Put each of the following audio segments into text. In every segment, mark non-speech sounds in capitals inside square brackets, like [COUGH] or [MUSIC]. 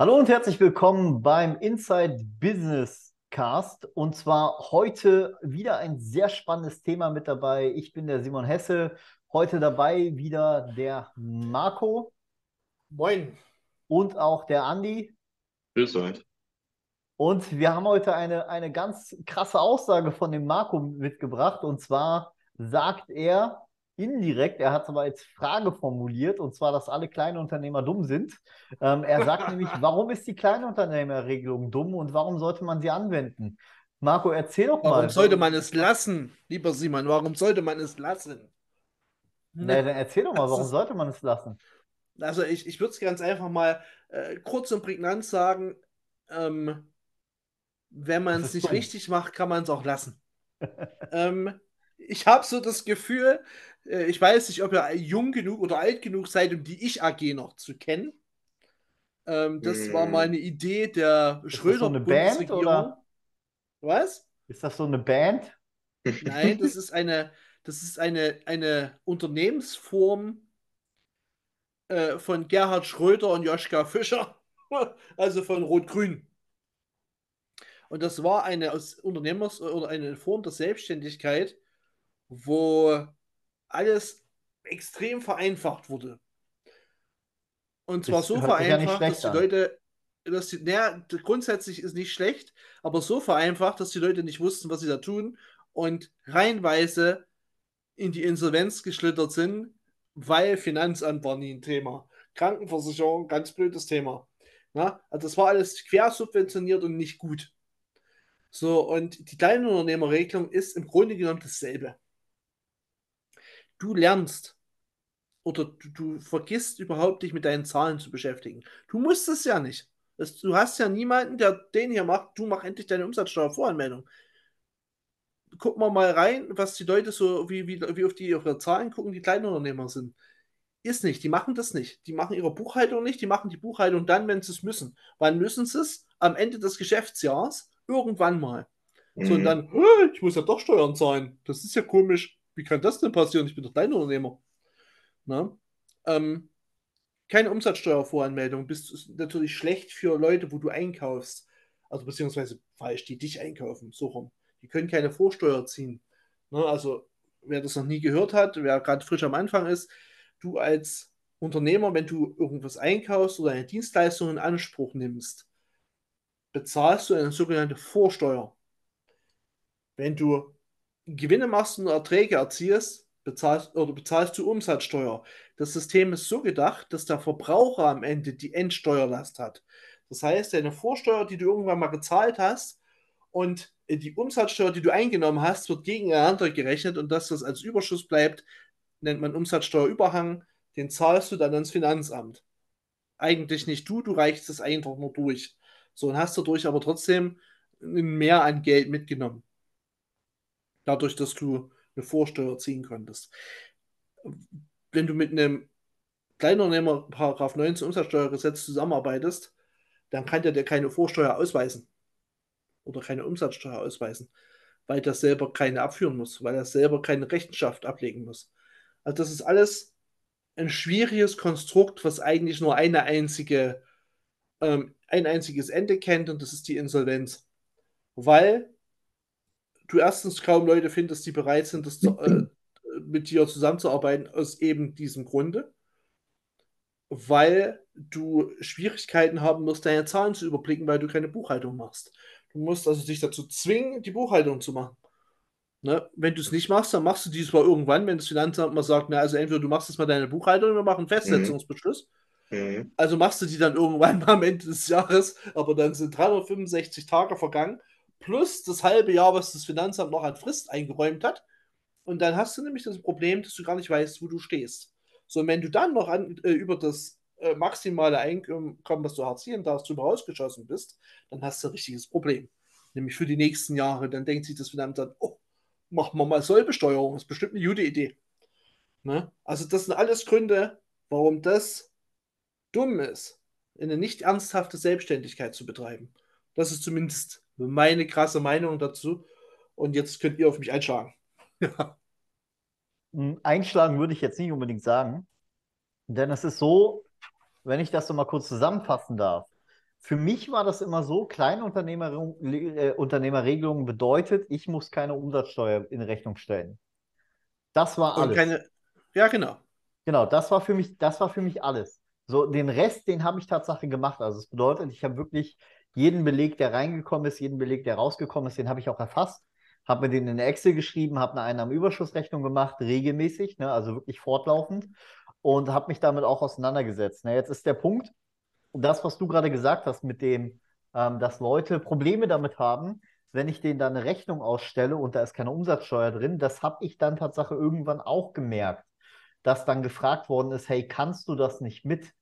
Hallo und herzlich willkommen beim Inside Business Cast. Und zwar heute wieder ein sehr spannendes Thema mit dabei. Ich bin der Simon Hesse. Heute dabei wieder der Marco Moin. und auch der Andi. Grüß euch. Und wir haben heute eine, eine ganz krasse Aussage von dem Marco mitgebracht. Und zwar sagt er indirekt, er hat es aber als Frage formuliert, und zwar, dass alle Kleinunternehmer dumm sind. Ähm, er sagt [LAUGHS] nämlich, warum ist die Kleinunternehmerregelung dumm und warum sollte man sie anwenden? Marco, erzähl doch Warum mal. sollte man es lassen, lieber Simon? Warum sollte man es lassen? Na, dann erzähl doch mal, warum ist- sollte man es lassen? Also ich, ich würde es ganz einfach mal äh, kurz und prägnant sagen, ähm, wenn man es nicht dumm. richtig macht, kann man es auch lassen. [LAUGHS] ähm, ich habe so das Gefühl, äh, ich weiß nicht, ob ihr jung genug oder alt genug seid, um die Ich-AG noch zu kennen. Ähm, das war Hm. mal eine Idee der Ist das so eine Band Schröder-Bundesregierung. Was? ist das so eine Band? Nein, [LAUGHS] das ist eine, das ist eine, eine Unternehmensform äh, von Gerhard Schröder und Joschka Fischer, [LAUGHS] also von Rot-Grün. Und das war eine aus Unternehmers oder eine Form der Selbstständigkeit, wo alles extrem vereinfacht wurde. Und zwar Das so sich ja vereinfacht, dass die an. Leute, dass die, naja, grundsätzlich ist nicht schlecht, aber so vereinfacht, dass die Leute nicht wussten, was sie da tun und reihenweise in die Insolvenz geschlittert sind, weil Finanzamt war nie ein Thema. Krankenversicherung, ganz blödes Thema. Na, also das war alles quersubventioniert und nicht gut. So, und die Kleinunternehmerregelung ist im Grunde genommen dasselbe. Du lernst oder du, du vergisst überhaupt dich mit deinen Zahlen zu beschäftigen. Du musst es ja nicht. Das, du hast ja niemanden, der den hier macht, du mach endlich deine Umsatzsteuervoranmeldung. Gucken wir mal rein, was die Leute so, wie, wie, wie auf die auf ihre Zahlen gucken, die Kleinunternehmer sind. Ist nicht, die machen das nicht. Die machen ihre Buchhaltung nicht, die machen die Buchhaltung dann, wenn sie es müssen. Wann müssen sie es? Am Ende des Geschäftsjahres, irgendwann mal. So, und Mhm. dann, "Hä, ich muss ja doch Steuern zahlen. Das ist ja komisch. Wie kann das denn passieren? Ich bin doch Kleinunternehmer. Na? Ähm, keine Umsatzsteuervoranmeldung. Bist ist natürlich schlecht für Leute, wo du einkaufst. Also beziehungsweise falsch, die dich einkaufen. So rum. Die können keine Vorsteuer ziehen. Ne? Also, wer das noch nie gehört hat, wer gerade frisch am Anfang ist, du als Unternehmer, wenn du irgendwas einkaufst oder eine Dienstleistung in Anspruch nimmst, bezahlst du eine sogenannte Vorsteuer. Wenn du Gewinne machst und Erträge erzielst, bezahlst, oder bezahlst du Umsatzsteuer. Das System ist so gedacht, dass der Verbraucher am Ende die Endsteuerlast hat. Das heißt, deine Vorsteuer, die du irgendwann mal gezahlt hast, und die Umsatzsteuer, die du eingenommen hast, wird gegeneinander gerechnet und das, was als Überschuss bleibt, nennt man Umsatzsteuerüberhang. Den zahlst du dann ans Finanzamt. Eigentlich nicht du, du reichst es einfach nur durch. So, und hast dadurch aber trotzdem Mehr an Geld mitgenommen. Dadurch, dass du eine Vorsteuer ziehen konntest. Wenn du mit einem Kleinunternehmer Paragraph 19 Umsatzsteuergesetz zusammenarbeitest, dann kann der dir keine Vorsteuer ausweisen oder keine Umsatzsteuer ausweisen, weil der selber keine abführen muss, weil er selber keine Rechenschaft ablegen muss. Also das ist alles ein schwieriges Konstrukt, was eigentlich nur eine einzige, ähm, ein einziges Ende kennt und das ist die Insolvenz. Weil du erstens kaum Leute findest, die bereit sind, das zu, äh, mit dir zusammenzuarbeiten, aus eben diesem Grunde. Weil du Schwierigkeiten haben musst, deine Zahlen zu überblicken, weil du keine Buchhaltung machst. Du musst also dich dazu zwingen, die Buchhaltung zu machen. Ne? Wenn du es nicht machst, dann machst du dies mal irgendwann, wenn das Finanzamt mal sagt, na, also entweder du machst jetzt mal deine Buchhaltung, wir machen einen Festsetzungsbeschluss. Mhm. Also machst du die dann irgendwann mal [LAUGHS] am Ende des Jahres, aber dann sind 365 Tage vergangen, plus das halbe Jahr, was das Finanzamt noch an Frist eingeräumt hat. Und dann hast du nämlich das Problem, dass du gar nicht weißt, wo du stehst. So, und wenn du dann noch an, äh, über das äh, maximale Einkommen, was du Hartz IV darfst, drüber rausgeschossen bist, dann hast du ein richtiges Problem. Nämlich für die nächsten Jahre. Dann denkt sich das Finanzamt, oh, machen wir mal Sollbesteuerung. Das ist bestimmt eine gute Idee. Ne? Also, das sind alles Gründe, warum das dumm ist, eine nicht ernsthafte Selbstständigkeit zu betreiben. Das ist zumindest meine krasse Meinung dazu. Und jetzt könnt ihr auf mich einschlagen. [LAUGHS] Hm, Einschlagen würde ich jetzt nicht unbedingt sagen, denn es ist so, wenn ich das so mal kurz zusammenfassen darf. für mich war das immer so, Kleinunternehmerregelung äh, bedeutet, ich muss keine Umsatzsteuer in Rechnung stellen. Das war alles. Keine, ja, genau. Genau, das war für mich, das war für mich alles. So, den Rest, den habe ich tatsächlich gemacht. Also es bedeutet, ich habe wirklich jeden Beleg, der reingekommen ist, jeden Beleg, der rausgekommen ist, den habe ich auch erfasst, habe mir den in Excel geschrieben, habe eine Einnahmenüberschussrechnung gemacht, regelmäßig, ne, also wirklich fortlaufend und habe mich damit auch auseinandergesetzt. Ne, jetzt ist der Punkt, das, was du gerade gesagt hast, mit dem, ähm, dass Leute Probleme damit haben, wenn ich denen dann eine Rechnung ausstelle und da ist keine Umsatzsteuer drin, das habe ich dann tatsächlich irgendwann auch gemerkt, dass dann gefragt worden ist, hey, kannst du das nicht mit?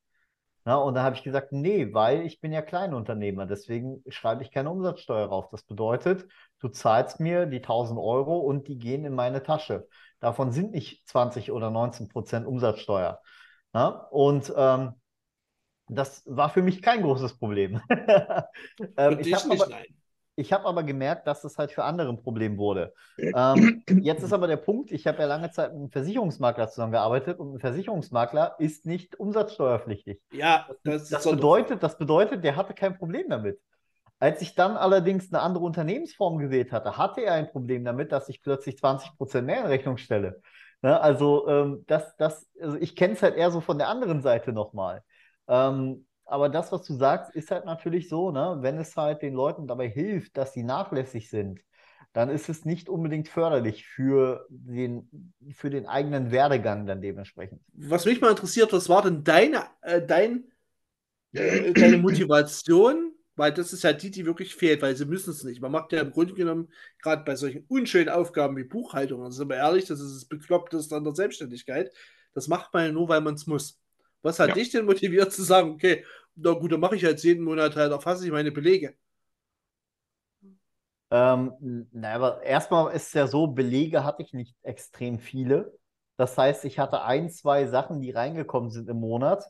Na, und da habe ich gesagt, nee, weil ich bin ja Kleinunternehmer, deswegen schreibe ich keine Umsatzsteuer rauf. Das bedeutet, du zahlst mir die 1000 Euro und die gehen in meine Tasche. Davon sind nicht 20 oder 19 Prozent Umsatzsteuer. Na? Und ähm, das war für mich kein großes Problem. [LAUGHS] ähm, ich habe aber, ich habe aber gemerkt, dass das halt für andere ein Problem wurde. Ähm, [CLEARS THROAT] jetzt ist aber der Punkt, ich habe ja lange Zeit mit einem Versicherungsmakler zusammengearbeitet und ein Versicherungsmakler ist nicht umsatzsteuerpflichtig. Ja, das, das bedeutet, das bedeutet, der hatte kein Problem damit. Als ich dann allerdings eine andere Unternehmensform gewählt hatte, hatte er ein Problem damit, dass ich plötzlich 20 Prozent mehr in Rechnung stelle. Ne? Also, ähm, das, das, also ich kenne es halt eher so von der anderen Seite nochmal. Ähm, aber das, was du sagst, ist halt natürlich so, ne? wenn es halt den Leuten dabei hilft, dass sie nachlässig sind, dann ist es nicht unbedingt förderlich für den, für den eigenen Werdegang dann dementsprechend. Was mich mal interessiert, was war denn deine, äh, dein, äh, deine Motivation? Weil das ist ja die, die wirklich fehlt, weil sie müssen es nicht. Man macht ja im Grunde genommen, gerade bei solchen unschönen Aufgaben wie Buchhaltung, also sind wir ehrlich, das ist das Bekloppteste an der Selbstständigkeit. Das macht man ja nur, weil man es muss. Was hat ja. dich denn motiviert zu sagen, okay, na gut, dann mache ich jetzt jeden Monat halt, erfasse ich meine Belege? Ähm, na, aber erstmal ist es ja so, Belege hatte ich nicht extrem viele. Das heißt, ich hatte ein, zwei Sachen, die reingekommen sind im Monat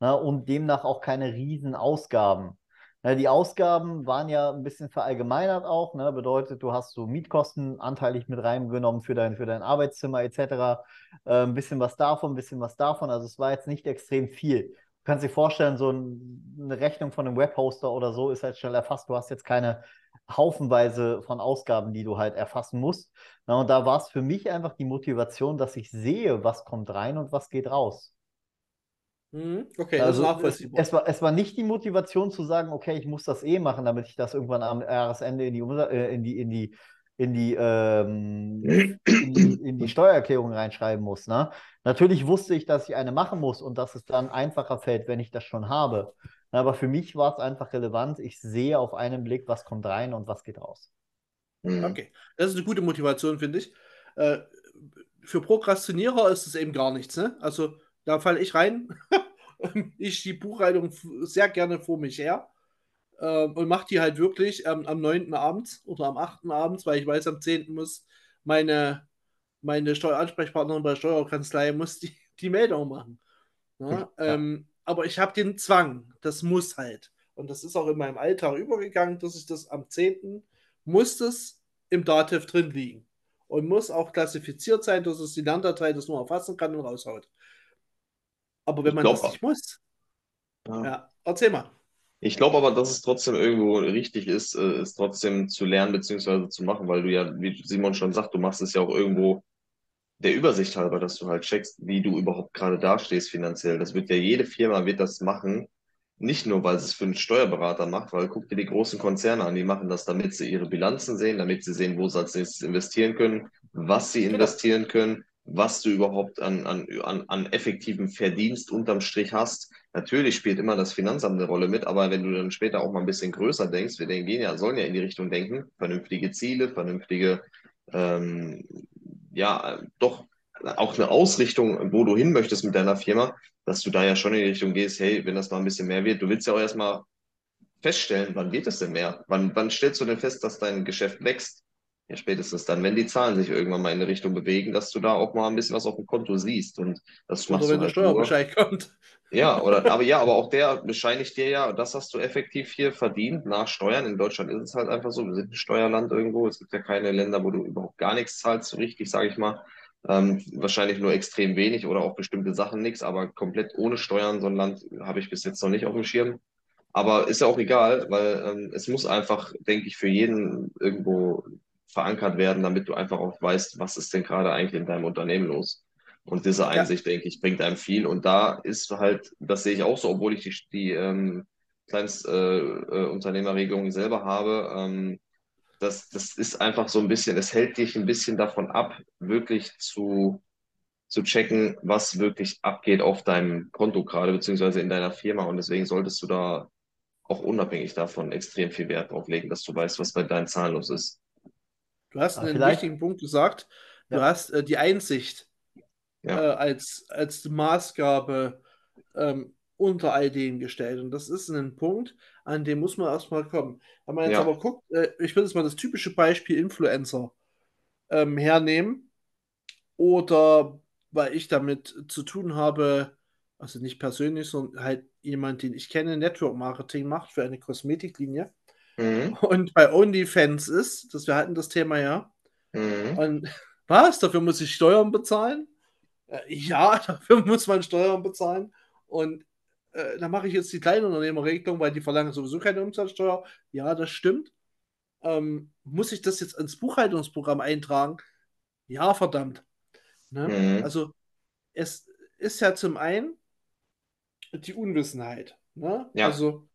na, und demnach auch keine riesen Ausgaben. Na, die Ausgaben waren ja ein bisschen verallgemeinert auch, ne? bedeutet, du hast so Mietkosten anteilig mit reingenommen für dein, für dein Arbeitszimmer etc. Äh, ein bisschen was davon, ein bisschen was davon. Also es war jetzt nicht extrem viel. Du kannst dir vorstellen, so ein, eine Rechnung von einem Webhoster oder so ist halt schnell erfasst. Du hast jetzt keine haufenweise von Ausgaben, die du halt erfassen musst. Na, und da war es für mich einfach die Motivation, dass ich sehe, was kommt rein und was geht raus. Mhm. Okay, also es, war, es war nicht die Motivation zu sagen, okay, ich muss das eh machen, damit ich das irgendwann am Jahresende in die, äh, in die, in die, in die, ähm, in die, in die Steuererklärung reinschreiben muss. Ne? Natürlich wusste ich, dass ich eine machen muss und dass es dann einfacher fällt, wenn ich das schon habe. Aber für mich war es einfach relevant. Ich sehe auf einen Blick, was kommt rein und was geht raus. Mhm. Okay, das ist eine gute Motivation, finde ich. Äh, für Prokrastinierer ist es eben gar nichts. Ne? Also da falle ich rein. [LAUGHS] ich die Buchhaltung sehr gerne vor mich her ähm, und mache die halt wirklich ähm, am 9. abends oder am 8. abends, weil ich weiß, am 10. muss meine, meine Steueransprechpartnerin bei der Steuerkanzlei muss die, die Meldung machen. Ja? Ja. Ähm, aber ich habe den Zwang, das muss halt. Und das ist auch in meinem Alltag übergegangen, dass ich das am 10. muss das im Dativ drin liegen. Und muss auch klassifiziert sein, dass es die Lerndatei das nur erfassen kann und raushaut. Aber wenn ich man das nicht muss. Ja. ja, erzähl mal. Ich glaube aber, dass es trotzdem irgendwo richtig ist, äh, es trotzdem zu lernen bzw. zu machen, weil du ja, wie Simon schon sagt, du machst es ja auch irgendwo der Übersicht halber, dass du halt checkst, wie du überhaupt gerade dastehst finanziell. Das wird ja jede Firma wird das machen, nicht nur, weil es für einen Steuerberater macht, weil guck dir die großen Konzerne an, die machen das, damit sie ihre Bilanzen sehen, damit sie sehen, wo sie als nächstes investieren können, was sie genau. investieren können, was du überhaupt an, an, an, an effektivem Verdienst unterm Strich hast. Natürlich spielt immer das Finanzamt eine Rolle mit, aber wenn du dann später auch mal ein bisschen größer denkst, wir denken ja, sollen ja in die Richtung denken, vernünftige Ziele, vernünftige, ähm, ja, doch auch eine Ausrichtung, wo du hin möchtest mit deiner Firma, dass du da ja schon in die Richtung gehst, hey, wenn das mal ein bisschen mehr wird, du willst ja auch erstmal feststellen, wann wird es denn mehr? Wann, wann stellst du denn fest, dass dein Geschäft wächst? Ja, spätestens dann, wenn die Zahlen sich irgendwann mal in eine Richtung bewegen, dass du da auch mal ein bisschen was auf dem Konto siehst. Und das oder wenn der halt Steuerbescheid nur. kommt. Ja, oder, [LAUGHS] aber ja, aber auch der bescheinigt dir ja, das hast du effektiv hier verdient nach Steuern. In Deutschland ist es halt einfach so, wir sind ein Steuerland irgendwo. Es gibt ja keine Länder, wo du überhaupt gar nichts zahlst, so richtig, sage ich mal. Ähm, wahrscheinlich nur extrem wenig oder auch bestimmte Sachen nichts, aber komplett ohne Steuern, so ein Land habe ich bis jetzt noch nicht auf dem Schirm. Aber ist ja auch egal, weil ähm, es muss einfach, denke ich, für jeden irgendwo verankert werden, damit du einfach auch weißt, was ist denn gerade eigentlich in deinem Unternehmen los. Und diese Einsicht, ja. denke ich, bringt einem viel. Und da ist halt, das sehe ich auch so, obwohl ich die, die ähm, Kleinstunternehmerregelung äh, selber habe, ähm, das, das ist einfach so ein bisschen, es hält dich ein bisschen davon ab, wirklich zu, zu checken, was wirklich abgeht auf deinem Konto gerade, beziehungsweise in deiner Firma. Und deswegen solltest du da auch unabhängig davon extrem viel Wert drauf legen, dass du weißt, was bei deinen Zahlen los ist. Du hast einen wichtigen Punkt gesagt. Du ja. hast äh, die Einsicht ja. äh, als, als Maßgabe ähm, unter all dem gestellt. Und das ist ein Punkt, an dem muss man erstmal kommen. Wenn man jetzt ja. aber guckt, äh, ich würde jetzt mal das typische Beispiel Influencer ähm, hernehmen. Oder weil ich damit zu tun habe, also nicht persönlich, sondern halt jemand, den ich kenne, Network Marketing macht für eine Kosmetiklinie. Mhm. Und bei OnlyFans ist, dass wir hatten das Thema ja. Mhm. Und [LAUGHS] was? Dafür muss ich Steuern bezahlen? Äh, ja, [LAUGHS] dafür muss man Steuern bezahlen. Und äh, da mache ich jetzt die Kleinunternehmerregelung, weil die verlangen sowieso keine Umsatzsteuer. Ja, das stimmt. Ähm, muss ich das jetzt ins Buchhaltungsprogramm eintragen? Ja, verdammt. Ne? Mhm. Also es ist ja zum einen die Unwissenheit. Ne? Ja. Also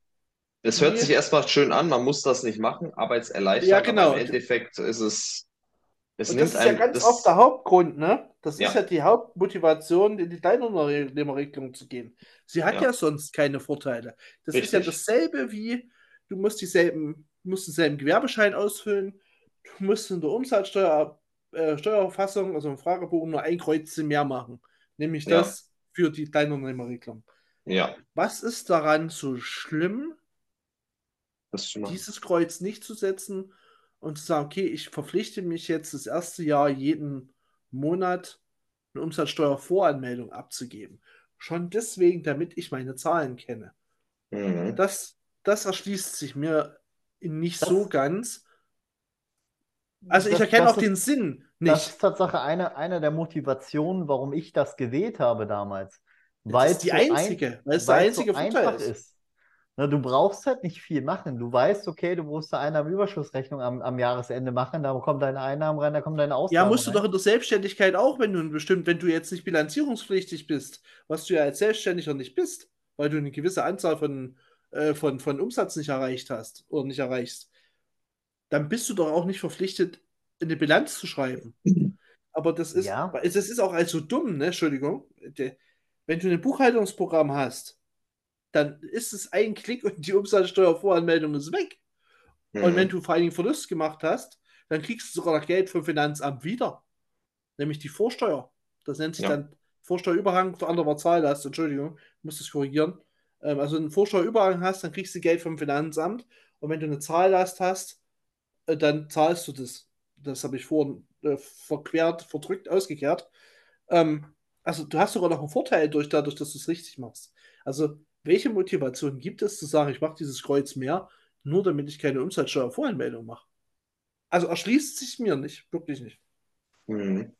es hört sich erstmal schön an, man muss das nicht machen, Arbeitserleichterung. Ja, genau. im Endeffekt ist es. es das ist ja ganz das, oft der Hauptgrund, ne? Das ja. ist ja die Hauptmotivation, in die Kleinunternehmerregelung zu gehen. Sie hat ja. ja sonst keine Vorteile. Das Richtig. ist ja dasselbe wie, du musst dieselben, musst denselben Gewerbeschein ausfüllen, du musst in der Umsatzsteuer, äh, Steuererfassung, also im Fragebogen, nur ein Kreuzchen mehr machen. Nämlich ja. das für die Kleinunternehmerregelung. Ja. Was ist daran so schlimm, dieses Kreuz nicht zu setzen und zu sagen, okay, ich verpflichte mich jetzt das erste Jahr jeden Monat eine Umsatzsteuervoranmeldung abzugeben. Schon deswegen, damit ich meine Zahlen kenne. Mhm. Das, das erschließt sich mir nicht das, so ganz. Also ich erkenne auch ist, den Sinn nicht. Das ist Tatsache eine, eine der Motivationen, warum ich das gewählt habe damals. Weil das ist die einzige, ein, weil es der einzige so Vorteil ist. ist. Na, du brauchst halt nicht viel machen. Du weißt, okay, du musst eine Einnahmenüberschussrechnung am, am Jahresende machen, da kommen deine Einnahmen rein, da kommen deine Ausgaben Ja, musst rein. du doch in der Selbstständigkeit auch, wenn du bestimmt, wenn du jetzt nicht bilanzierungspflichtig bist, was du ja als Selbstständiger nicht bist, weil du eine gewisse Anzahl von, äh, von, von Umsatz nicht erreicht hast oder nicht erreichst, dann bist du doch auch nicht verpflichtet, eine Bilanz zu schreiben. Aber das ist, ja. das ist auch also dumm, ne? Entschuldigung. Wenn du ein Buchhaltungsprogramm hast, dann ist es ein Klick und die Umsatzsteuervoranmeldung ist weg. Mhm. Und wenn du vor allen Dingen Verlust gemacht hast, dann kriegst du sogar noch Geld vom Finanzamt wieder. Nämlich die Vorsteuer. Das nennt sich ja. dann Vorsteuerüberhang für andere Zahl hast. Entschuldigung, ich muss das korrigieren. Ähm, also einen Vorsteuerüberhang hast, dann kriegst du Geld vom Finanzamt. Und wenn du eine Zahllast hast, äh, dann zahlst du das. Das habe ich vorhin äh, verquert, verdrückt, ausgekehrt. Ähm, also du hast sogar noch einen Vorteil durch, dadurch, dass du es richtig machst. Also welche Motivation gibt es zu sagen, ich mache dieses Kreuz mehr, nur damit ich keine Umsatzsteuervoranmeldung mache? Also erschließt sich mir nicht, wirklich nicht. Mhm.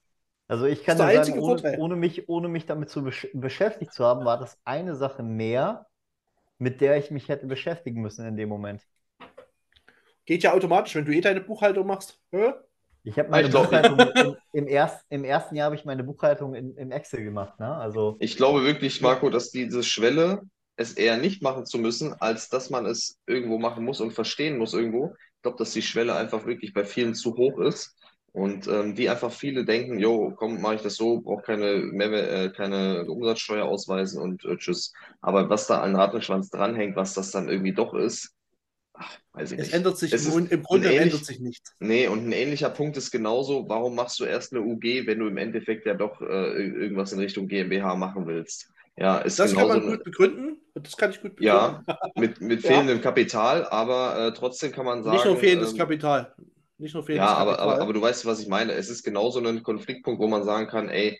Also ich kann dir sagen, ohne, ohne, mich, ohne mich damit zu besch beschäftigt zu haben, war das eine Sache mehr, mit der ich mich hätte beschäftigen müssen in dem Moment. Geht ja automatisch, wenn du eh deine Buchhaltung machst. Ja? Ich habe meine ich Buchhaltung im, im, erst, im ersten Jahr habe ich meine Buchhaltung in, in Excel gemacht. Ne? Also, ich glaube wirklich, Marco, dass diese Schwelle es eher nicht machen zu müssen, als dass man es irgendwo machen muss und verstehen muss irgendwo. Ich glaube, dass die Schwelle einfach wirklich bei vielen zu hoch ist und ähm, die einfach viele denken, jo, komm, mache ich das so, brauche keine, äh, keine Umsatzsteuer ausweisen und äh, tschüss. Aber was da an Rattenschwanz dranhängt, was das dann irgendwie doch ist, ach, weiß ich es nicht. Ändert sich es im, im Grunde ähnlich, ändert sich nichts. Nee, und ein ähnlicher Punkt ist genauso, warum machst du erst eine UG, wenn du im Endeffekt ja doch äh, irgendwas in Richtung GmbH machen willst? Ja, ist das kann man gut begründen. Das kann ich gut begründen. [LAUGHS] Ja, mit, mit fehlendem ja. Kapital, aber äh, trotzdem kann man sagen. Nicht nur fehlendes ähm, Kapital. Nicht nur fehlendes ja, aber, Kapital. Aber, aber du weißt, was ich meine. Es ist genauso ein Konfliktpunkt, wo man sagen kann, ey,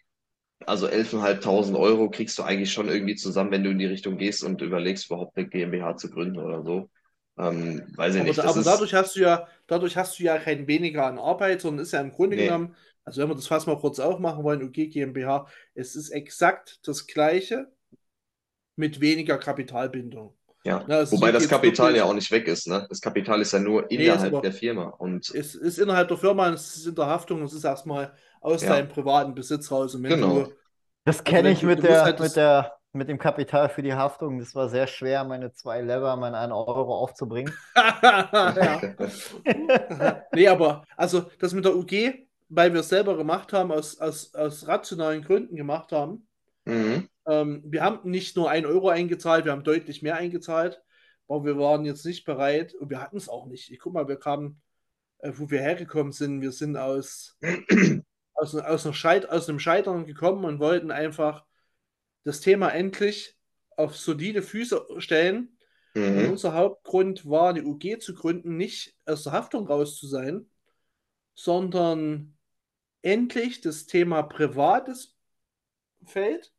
also 11.500 Euro kriegst du eigentlich schon irgendwie zusammen, wenn du in die Richtung gehst und überlegst, überhaupt eine GmbH zu gründen oder so. Ähm, weiß ich aber, nicht. aber dadurch hast du ja, dadurch hast du ja kein weniger an Arbeit, sondern ist ja im Grunde nee. genommen also wenn wir das fast mal kurz aufmachen wollen, UG GmbH, es ist exakt das gleiche mit weniger Kapitalbindung. Ja, Na, es wobei das Kapital wirklich- ja auch nicht weg ist, ne? Das Kapital ist ja nur Nee, innerhalb aber- der Firma. Und Es ist innerhalb der Firma, es ist in der Haftung, es ist erstmal aus Ja. deinem privaten Besitz raus. Genau. du, Das Also kenne ich mit der, halt das- mit der, mit dem Kapital für die Haftung. Das war sehr schwer, meine zwei Lever, meine 1 Euro aufzubringen. [LAUGHS] nee, aber also das mit der UG, weil wir es selber gemacht haben, aus, aus, aus rationalen Gründen gemacht haben. mhm. Ähm, wir haben nicht nur 1 Euro eingezahlt, wir haben deutlich mehr eingezahlt, aber wir waren jetzt nicht bereit und wir hatten es auch nicht. Ich guck mal, wir kamen, äh, wo wir hergekommen sind, wir sind aus, [CLEARS THROAT] aus, aus, Scheit, aus einem Scheitern gekommen und wollten einfach das Thema endlich auf solide Füße stellen. Mhm. unser Hauptgrund war, eine UG zu gründen, nicht aus der Haftung raus zu sein, sondern endlich das Thema privates Feld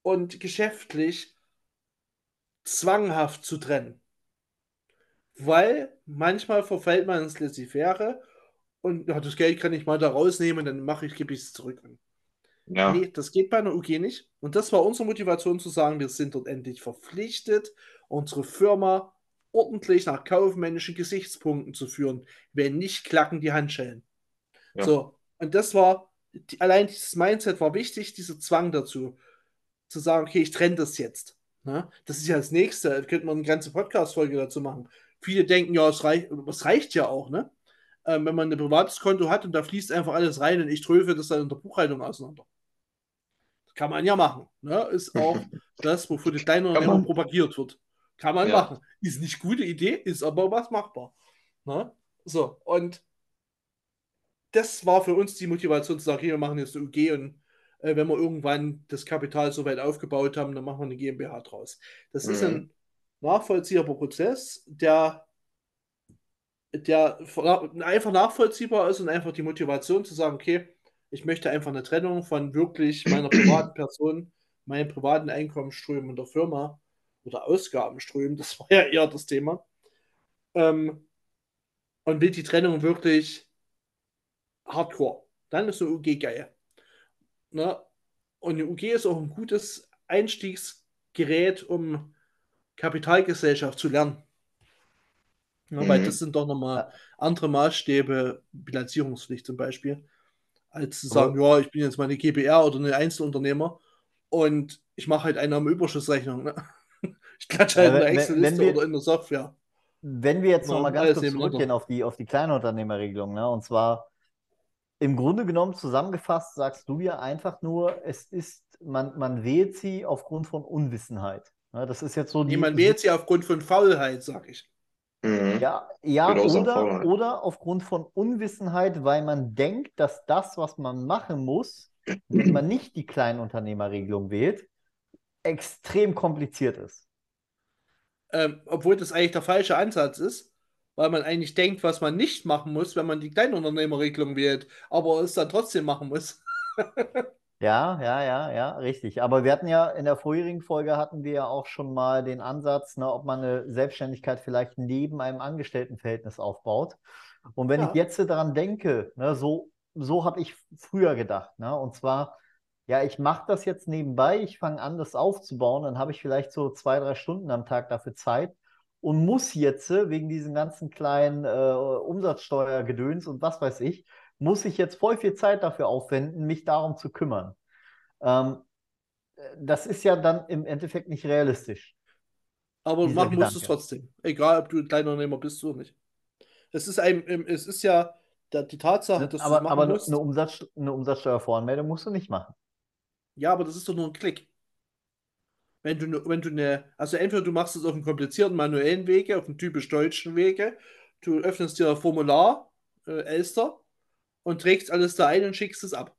und geschäftlich zwanghaft zu trennen. Weil manchmal verfällt man ins Laissez-faire und ja, das Geld kann ich mal da rausnehmen, dann mache ich, gebe ich es zurück. Ja. Nee, das geht bei einer UG nicht. Und das war unsere Motivation zu sagen, wir sind dort endlich verpflichtet, unsere Firma ordentlich nach kaufmännischen Gesichtspunkten zu führen. Wenn nicht, klacken die Handschellen. Ja. So, und das war, die, allein dieses Mindset war wichtig, dieser Zwang dazu, zu sagen, okay, ich trenne das jetzt. Ne? Das ist ja das Nächste, da könnte man eine ganze Podcast-Folge dazu machen. Viele denken, ja, es reicht, es reicht ja auch, ne? Ähm, wenn man ein privates Konto hat und da fließt einfach alles rein und ich tröfe das dann in der Buchhaltung auseinander. Das kann man ja machen. Ne? Ist auch [LAUGHS] das, wofür die kleine Unternehmung propagiert wird. Kann man Ja. machen. Ist nicht gute Idee, ist aber was machbar. Ne? So, und das war für uns die Motivation zu sagen, okay, wir machen jetzt eine UG und äh, wenn wir irgendwann das Kapital so weit aufgebaut haben, dann machen wir eine GmbH draus. Das ist Mhm. ein nachvollziehbarer Prozess, der, der einfach nachvollziehbar ist und einfach die Motivation zu sagen, okay, ich möchte einfach eine Trennung von wirklich meiner [CLEARS THROAT] privaten Person, meinen privaten Einkommensströmen in der Firma oder Ausgabenströmen, das war ja eher das Thema, ähm, und will die Trennung wirklich hardcore. Dann ist eine UG geil. Ne? Und eine UG ist auch ein gutes Einstiegsgerät, um Kapitalgesellschaft zu lernen. Ne? Weil Mhm. das sind doch nochmal andere Maßstäbe, Bilanzierungspflicht zum Beispiel, als zu sagen, ja, ich bin jetzt mal eine GBR oder eine Einzelunternehmer und ich mache halt eine Überschussrechnung. Ne? [LAUGHS] Ich klatsche halt Ja, in der Excel-Liste oder in der Software. Wenn wir jetzt Ja, noch mal ganz kurz zurückgehen auf die, auf die Kleinunternehmerregelung, ne? Und zwar im Grunde genommen zusammengefasst sagst du ja einfach nur, es ist, man, man wählt sie aufgrund von Unwissenheit. Ne? Das ist jetzt so die. Nee, man wählt sie aufgrund von Faulheit, sag ich. Mhm. Ja, ja Oder oder aufgrund von Unwissenheit, weil man denkt, dass das, was man machen muss, wenn man nicht die Kleinunternehmerregelung wählt, extrem kompliziert ist. Ähm, obwohl das eigentlich der falsche Ansatz ist, weil man eigentlich denkt, was man nicht machen muss, wenn man die Kleinunternehmerregelung wählt, aber es dann trotzdem machen muss. [LAUGHS] Ja, ja, ja, ja, richtig. Aber wir hatten ja in der vorherigen Folge hatten wir ja auch schon mal den Ansatz, ne, ob man eine Selbstständigkeit vielleicht neben einem Angestelltenverhältnis aufbaut. Und wenn Ja. ich jetzt daran denke, ne, so, so habe ich früher gedacht, ne, und zwar, ja, ich mache das jetzt nebenbei, ich fange an, das aufzubauen, dann habe ich vielleicht so zwei, drei Stunden am Tag dafür Zeit und muss jetzt äh, wegen diesen ganzen kleinen äh, Umsatzsteuergedöns und was weiß ich, muss ich jetzt voll viel Zeit dafür aufwenden, mich darum zu kümmern. Ähm, das ist ja dann im Endeffekt nicht realistisch. Aber machen musst du es Gedanke. trotzdem. Egal, ob du ein Kleinunternehmer bist oder nicht. Es ist ein, es ist ja die Tatsache, dass du es aber machen aber eine, musst. eine, Umsatz, eine Umsatzsteuervoranmeldung musst du nicht machen. Ja, aber das ist doch nur ein Klick. Wenn du, ne- wenn du eine, also entweder du machst es auf einem komplizierten manuellen Wege, auf einem typisch deutschen Wege, du öffnest dir ein Formular, äh, Elster, und trägst alles da ein und schickst es ab.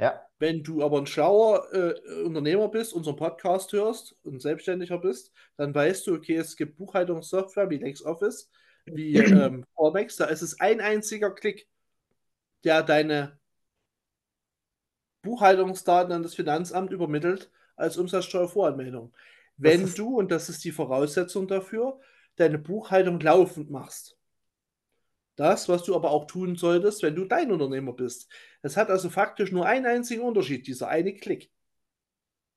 Ja, Wenn du aber ein schlauer äh, Unternehmer bist, unseren Podcast hörst und Selbstständiger bist, dann weißt du, okay, es gibt Buchhaltungssoftware wie LexOffice, wie [CLEARS THROAT] ähm, da ist es ein einziger Klick, der deine Buchhaltungsdaten an das Finanzamt übermittelt als Umsatzsteuervoranmeldung. Wenn du, und das ist die Voraussetzung dafür, deine Buchhaltung laufend machst. Das, was du aber auch tun solltest, wenn du dein Unternehmer bist. Es hat also faktisch nur einen einzigen Unterschied, dieser eine Klick.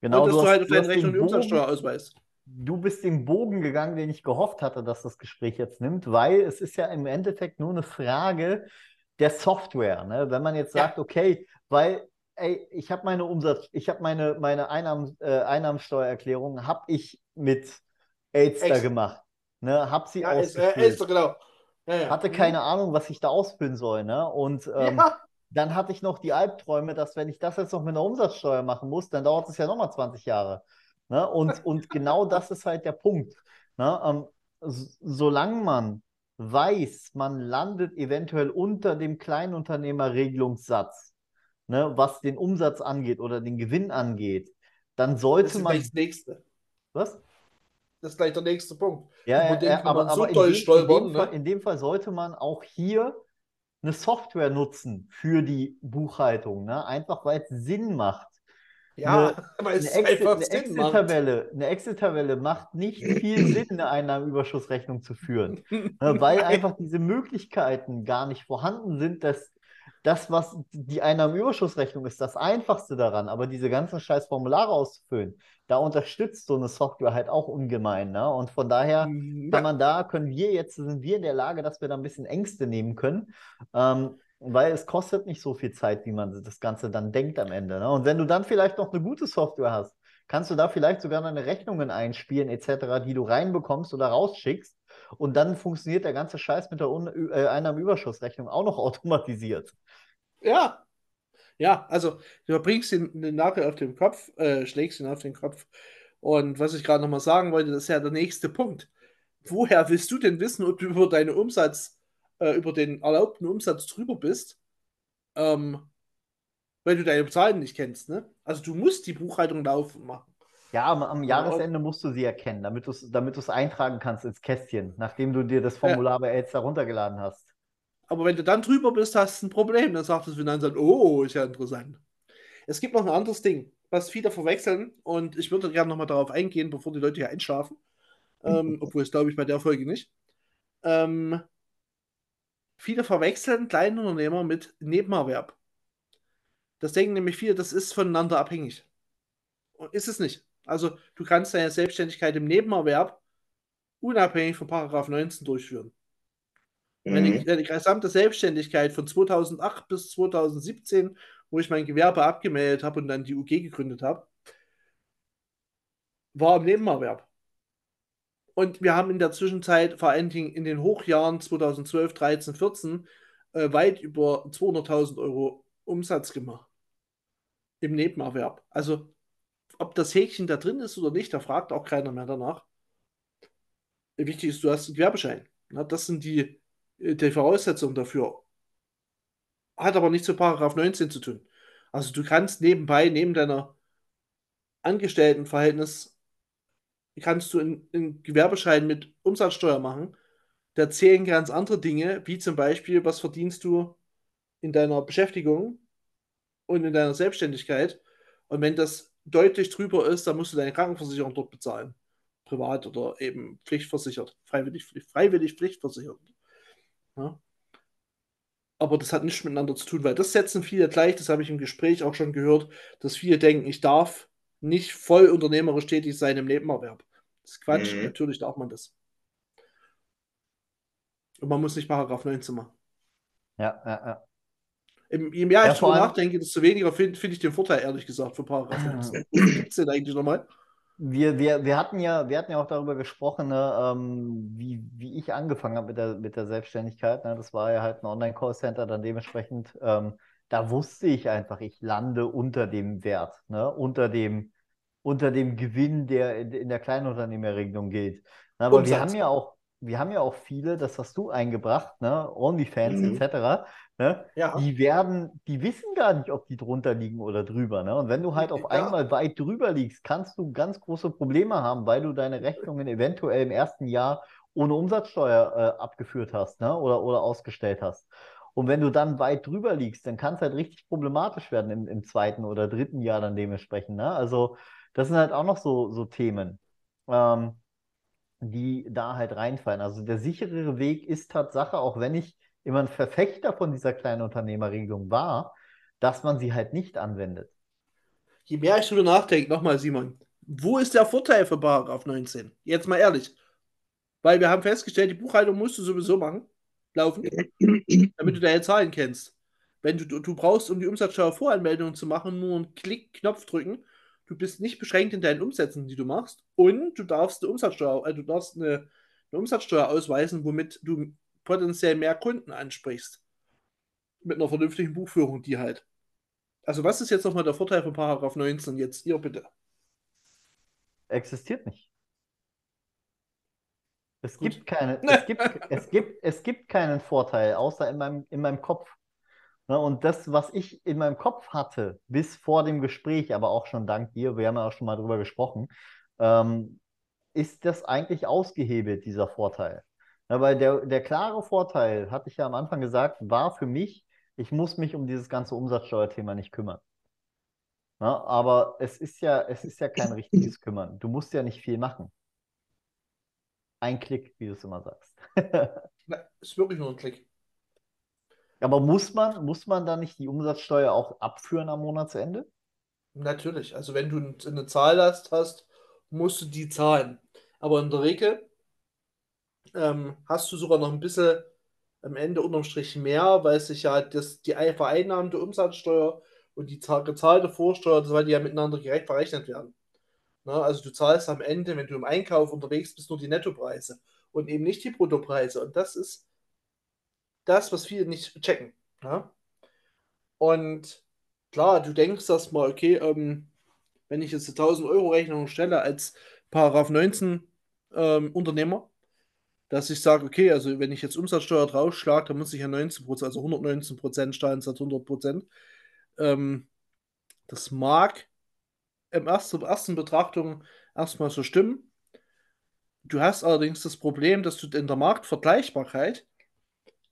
genau. und dass du du, hast, halt auf du deine hast den Rechnung die Bogen, Umsatzsteuer ausweist. du bist den Bogen gegangen, den ich gehofft hatte, dass das Gespräch jetzt nimmt, weil es ist ja im Endeffekt nur eine Frage der Software. Ne? Wenn man jetzt sagt, ja. okay, weil ey, ich habe meine Umsatz, ich habe meine, meine Einnahmen, äh, Einnahmensteuererklärung habe ich mit Elster gemacht. Ne? Hab sie ja, ausgefüllt. Elster, genau. Ja, ja. Hatte mhm. keine Ahnung, was ich da ausfüllen soll. Ne? Und [LAUGHS] ähm, dann hatte ich noch die Albträume, dass wenn ich das jetzt noch mit einer Umsatzsteuer machen muss, dann dauert es ja nochmal 20 Jahre. Ne? Und, [LAUGHS] und genau das ist halt der Punkt. Ne? Ähm, solange man weiß, man landet eventuell unter dem Kleinunternehmerregelungssatz, ne, was den Umsatz angeht oder den Gewinn angeht, dann sollte das ist man. Das nächste. Was? Das ist gleich der nächste Punkt. Ja, ja, ja aber, so aber in, dem, in, dem ne? Fall, in dem Fall sollte man auch hier eine Software nutzen für die Buchhaltung, ne? einfach weil es Sinn macht. Ja, [LAUGHS] weil es eine Excel, eine Excel-Tabelle, eine Excel-Tabelle macht nicht viel [CLEARS THROAT] Sinn, eine Einnahmenüberschussrechnung zu führen, [LAUGHS] ne, weil einfach diese Möglichkeiten gar nicht vorhanden sind, dass das, was die Einnahmenüberschussrechnung ist, das einfachste daran, aber diese ganzen scheiß Formulare auszufüllen, da unterstützt so eine Software halt auch ungemein. Ne? Und von daher mhm, ja. kann man da, können wir jetzt, sind wir in der Lage, dass wir da ein bisschen Ängste nehmen können. Ähm, weil es kostet nicht so viel Zeit, wie man das Ganze dann denkt am Ende. Ne? Und wenn du dann vielleicht noch eine gute Software hast, kannst du da vielleicht sogar deine Rechnungen einspielen, etc., die du reinbekommst oder rausschickst. Und dann funktioniert der ganze Scheiß mit der Un äh, Einnahmenüberschussrechnung auch noch [LAUGHS] automatisiert. Ja. Ja, also du bringst den, den Nagel auf den Kopf, äh, schlägst ihn auf den Kopf. Und was ich gerade nochmal sagen wollte, das ist ja der nächste Punkt. Woher willst du denn wissen, ob du über deinen Umsatz äh, über den erlaubten Umsatz drüber bist, ähm, weil du deine Zahlen nicht kennst. Ne? Also du musst die Buchhaltung laufen machen. Ja, am, am Jahresende musst du sie erkennen, damit du es damit eintragen kannst ins Kästchen, nachdem du dir das Formular ja. bei Elster runtergeladen hast. Aber wenn du dann drüber bist, hast du ein Problem. Dann sagt das Finanzamt, oh, ist ja interessant. Es gibt noch ein anderes Ding, was viele verwechseln und ich würde gerne nochmal darauf eingehen, bevor die Leute hier einschlafen. [LAUGHS] Ähm, obwohl es glaube ich bei der Folge nicht. Ähm, Viele verwechseln Kleinunternehmer mit Nebenerwerb. Das denken nämlich viele, das ist voneinander abhängig. Und ist es nicht. Also du kannst deine Selbstständigkeit im Nebenerwerb unabhängig von Paragraph 19 durchführen. Mhm. Wenn ich die gesamte Selbstständigkeit von 2008 bis 2017, wo ich mein Gewerbe abgemeldet habe und dann die UG gegründet habe, war im Nebenerwerb. Und wir haben in der Zwischenzeit, vor allen Dingen in den Hochjahren 2012, 13, 14, äh, weit über 200.000 Euro Umsatz gemacht. Im Nebenerwerb. Also, ob das Häkchen da drin ist oder nicht, da fragt auch keiner mehr danach. Wichtig ist, du hast einen Gewerbeschein. Na, das sind die, äh, die Voraussetzungen dafür. Hat aber nichts mit Paragraph 19 zu tun. Also du kannst nebenbei, neben deiner Angestelltenverhältnis kannst du einen Gewerbeschein mit Umsatzsteuer machen. Da zählen ganz andere Dinge, wie zum Beispiel, was verdienst du in deiner Beschäftigung und in deiner Selbstständigkeit. Und wenn das deutlich drüber ist, dann musst du deine Krankenversicherung dort bezahlen. Privat oder eben pflichtversichert. Freiwillig, freiwillig pflichtversichert. Ja. Aber das hat nichts miteinander zu tun, weil das setzen viele gleich, das habe ich im Gespräch auch schon gehört, dass viele denken, ich darf nicht voll unternehmerisch tätig sein im Nebenerwerb. Das ist Quatsch, mhm. natürlich darf man das. Und man muss nicht Paragraph 19 machen. Ja, ja, ja. Je mehr ja, ich darüber nachdenke, desto weniger finde find ich den Vorteil, ehrlich gesagt, von Paragraph 19. Was gibt es denn eigentlich nochmal? Wir, wir, wir, hatten ja, wir hatten ja auch darüber gesprochen, ne, ähm, wie, wie ich angefangen habe mit der, mit der Selbstständigkeit. Ne? Das war ja halt ein Online-Call-Center, dann dementsprechend ähm, da wusste ich einfach, ich lande unter dem Wert, ne? unter, dem, unter dem Gewinn, der in der Kleinunternehmerregelung gilt. Aber Umsatz. wir haben ja auch, wir haben ja auch viele, das hast du eingebracht, ne? OnlyFans mhm. etc. Ne? Ja. Die werden, die wissen gar nicht, ob die drunter liegen oder drüber. Ne? Und wenn du halt auf ja. einmal weit drüber liegst, kannst du ganz große Probleme haben, weil du deine Rechnungen eventuell im ersten Jahr ohne Umsatzsteuer äh, abgeführt hast ne? oder, oder ausgestellt hast. Und wenn du dann weit drüber liegst, dann kann es halt richtig problematisch werden im, im zweiten oder dritten Jahr dann dementsprechend. Ne? Also das sind halt auch noch so, so Themen, ähm, die da halt reinfallen. Also der sicherere Weg ist Tatsache, auch wenn ich immer ein Verfechter von dieser kleinen Unternehmerregelung war, dass man sie halt nicht anwendet. Je mehr ich darüber nachdenke, nochmal Simon, Wo ist der Vorteil für Paragraph 19? Jetzt mal ehrlich. Weil wir haben festgestellt, die Buchhaltung musst du sowieso machen, laufen, [CLEARS THROAT] damit du deine Zahlen kennst. Wenn du, du brauchst, um die Umsatzsteuervoranmeldung zu machen, nur einen Klick, Knopf drücken. Du bist nicht beschränkt in deinen Umsätzen, die du machst. Und du darfst eine Umsatzsteuer, also du darfst eine, eine Umsatzsteuer ausweisen, womit du potenziell mehr Kunden ansprichst. Mit einer vernünftigen Buchführung, die halt. Also, was ist jetzt nochmal der Vorteil von Paragraph 19? Jetzt ihr bitte. Existiert nicht. Es Gut. gibt, keine, es, [LAUGHS] gibt, es, gibt, es gibt keinen Vorteil, außer in meinem, in meinem Kopf. Ne, und das, was ich in meinem Kopf hatte, bis vor dem Gespräch, aber auch schon dank dir, wir haben ja auch schon mal drüber gesprochen, ähm, ist das eigentlich ausgehebelt, dieser Vorteil. Ja, weil der, der klare Vorteil, hatte ich ja am Anfang gesagt, war für mich, ich muss mich um dieses ganze Umsatzsteuerthema nicht kümmern. Ja, aber es ist ja, es ist ja kein richtiges Kümmern. Du musst ja nicht viel machen. Ein Klick, wie du es immer sagst. [LAUGHS] Na, ist wirklich nur ein Klick. Aber muss man, muss man da nicht die Umsatzsteuer auch abführen am Monatsende? Natürlich. Also, wenn du eine Zahllast hast, musst du die zahlen. Aber in der Regel ähm, hast du sogar noch ein bisschen am Ende unterm Strich mehr, weil sich ja das, die vereinnahmte Umsatzsteuer und die za- gezahlte Vorsteuer, das weil die ja miteinander gerecht verrechnet werden. Na, also du zahlst am Ende, wenn du im Einkauf unterwegs bist, nur die Nettopreise und eben nicht die Bruttopreise. Und das ist das, was viele nicht checken. Ja? Und klar, du denkst erstmal, okay, ähm, wenn ich jetzt eine 1000 Euro Rechnung stelle als Paragraph 19 ähm, Unternehmer, dass ich sage, okay, also wenn ich jetzt Umsatzsteuer draufschlage, dann muss ich ja 19%, also 119% zahlen statt 100%. Ähm, das mag im ersten, ersten Betrachtung erstmal so stimmen. Du hast allerdings das Problem, dass du in der Marktvergleichbarkeit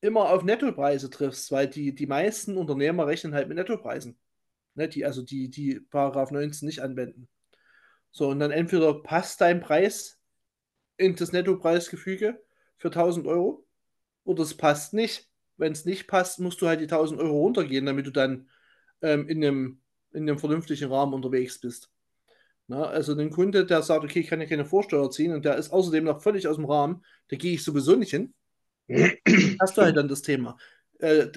immer auf Nettopreise triffst, weil die, die meisten Unternehmer rechnen halt mit Nettopreisen. Ne, die, also die, die Paragraph 19 nicht anwenden. So, und dann entweder passt dein Preis in das Nettopreisgefüge für 1000 Euro oder es passt nicht. Wenn es nicht passt, musst du halt die 1000 Euro runtergehen, damit du dann ähm, in einem, in einem vernünftigen Rahmen unterwegs bist. Na, also ein Kunde, der sagt, okay, ich kann ja keine Vorsteuer ziehen und der ist außerdem noch völlig aus dem Rahmen, da gehe ich sowieso nicht hin, hast du halt dann das Thema. Äh,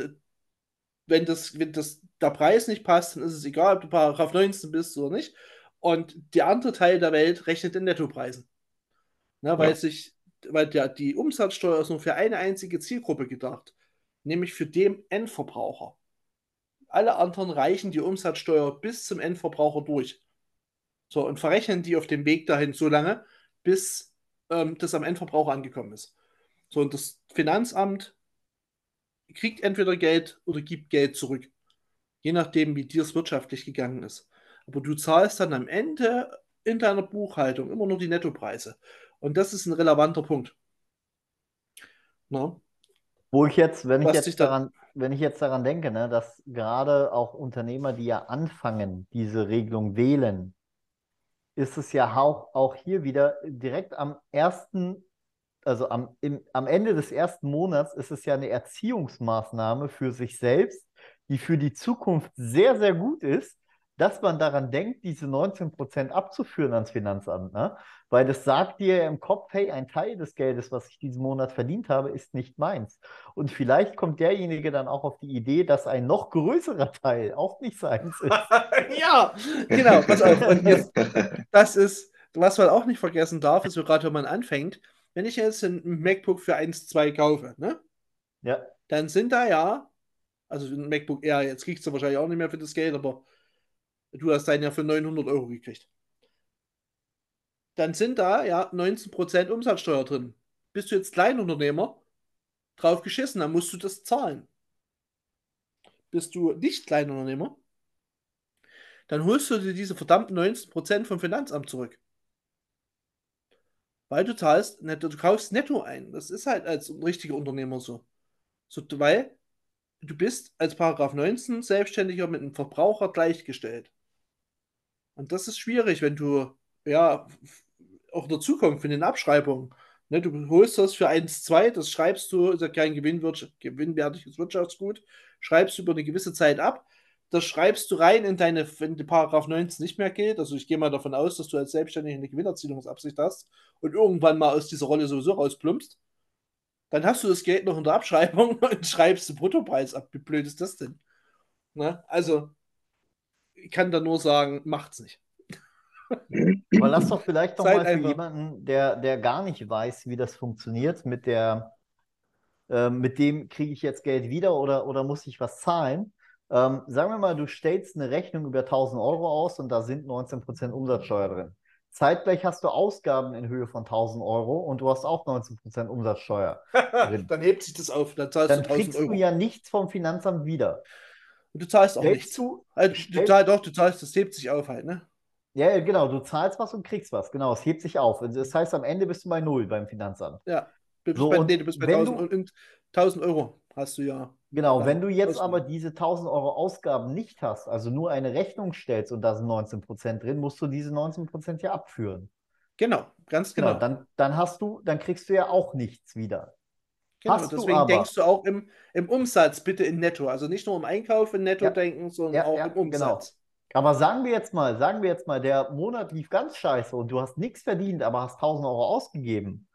wenn das, wenn das, der Preis nicht passt, dann ist es egal, ob du Paragraph 19 bist oder nicht. Und der andere Teil der Welt rechnet in Nettopreisen. Na, weil Ja. sich, weil der, die Umsatzsteuer ist nur für eine einzige Zielgruppe gedacht, nämlich für den Endverbraucher. Alle anderen reichen die Umsatzsteuer bis zum Endverbraucher durch. So, und verrechnen die auf dem Weg dahin so lange, bis ähm, das am Endverbraucher angekommen ist. So, und das Finanzamt kriegt entweder Geld oder gibt Geld zurück. Je nachdem, wie dir es wirtschaftlich gegangen ist. Aber du zahlst dann am Ende in deiner Buchhaltung immer nur die Nettopreise. Und das ist ein relevanter Punkt. Na? Wo ich jetzt, wenn ich Was jetzt da- daran, wenn ich jetzt daran denke, ne, dass gerade auch Unternehmer, die ja anfangen, diese Regelung wählen, ist es ja auch, auch hier wieder direkt am ersten, also am, im, am Ende des ersten Monats ist es ja eine Erziehungsmaßnahme für sich selbst, die für die Zukunft sehr, sehr gut ist, dass man daran denkt, diese 19% abzuführen ans Finanzamt. Ne? Weil das sagt dir im Kopf, hey, ein Teil des Geldes, was ich diesen Monat verdient habe, ist nicht meins. Und vielleicht kommt derjenige dann auch auf die Idee, dass ein noch größerer Teil auch nicht seins ist. [LAUGHS] ja, genau, pass auf. Und jetzt, [LAUGHS] das ist, was man auch nicht vergessen darf, ist so gerade, wenn man anfängt, wenn ich jetzt ein MacBook für 1,2 kaufe, ne, Ja, dann sind da ja, also ein MacBook Air, jetzt kriegst du wahrscheinlich auch nicht mehr für das Geld, aber du hast deinen ja für 900 Euro gekriegt. Dann sind da ja 19% Umsatzsteuer drin. Bist du jetzt Kleinunternehmer, drauf geschissen, dann musst du das zahlen. Bist du nicht Kleinunternehmer, dann holst du dir diese verdammten 19% vom Finanzamt zurück. Weil du zahlst, netto, du kaufst netto ein. Das ist halt als richtiger Unternehmer so. so. Weil du bist als Paragraph 19 Selbstständiger mit einem Verbraucher gleichgestellt. Und das ist schwierig, wenn du, ja, auch der Zukunft in den Abschreibungen, ne, du holst das für 1,2, das schreibst du, ist ja kein gewinnwertiges Wirtschaftsgut, schreibst du über eine gewisse Zeit ab, das schreibst du rein in deine, wenn die Paragraph 19 nicht mehr gilt. Also ich gehe mal davon aus, dass du als Selbstständiger eine Gewinnerzielungsabsicht hast und irgendwann mal aus dieser Rolle sowieso rausplumpst. Dann hast du das Geld noch in der Abschreibung [LAUGHS] und schreibst den Bruttopreis ab. Wie blöd ist das denn? Ne? Also, ich kann da nur sagen, macht's nicht. [LAUGHS] Aber lass doch vielleicht noch Seid mal für einfach- jemanden, der, der gar nicht weiß, wie das funktioniert, mit der, äh, mit dem kriege ich jetzt Geld wieder oder, oder muss ich was zahlen? Ähm, sagen wir mal, du stellst eine Rechnung über 1000 Euro aus und da sind 19% Umsatzsteuer drin. Zeitgleich hast du Ausgaben in Höhe von 1000 Euro und du hast auch 19% Umsatzsteuer. Drin. [LAUGHS] dann hebt sich das auf, dann zahlst Dann du 1000 kriegst Euro. du ja nichts vom Finanzamt wieder. Und du zahlst auch Stellst nichts. du, Also, du zahlst doch, du zahlst, das hebt sich auf halt, ne? ja, ja, genau, du zahlst was und kriegst was. Genau, es hebt sich auf. Das heißt, am Ende bist du bei Null beim Finanzamt. Ja. Du bist So, bei, nee, du bist bei wenn 1000, du- und, und 1000 Euro hast du ja. Genau, wenn du jetzt aber diese 1000 Euro Ausgaben nicht hast, also nur eine Rechnung stellst und da sind 19% drin, musst du diese 19% ja abführen. Genau, ganz Genau, genau. dann, dann hast du, dann kriegst du ja auch nichts wieder. Genau, Hast du deswegen aber- denkst du auch im, im Umsatz bitte in Netto. Also nicht nur im Einkauf in Netto Ja. denken, sondern Ja, auch ja, im genau. Umsatz. Aber sagen wir jetzt mal, sagen wir jetzt mal, der Monat lief ganz scheiße und du hast nichts verdient, aber hast 1000 Euro ausgegeben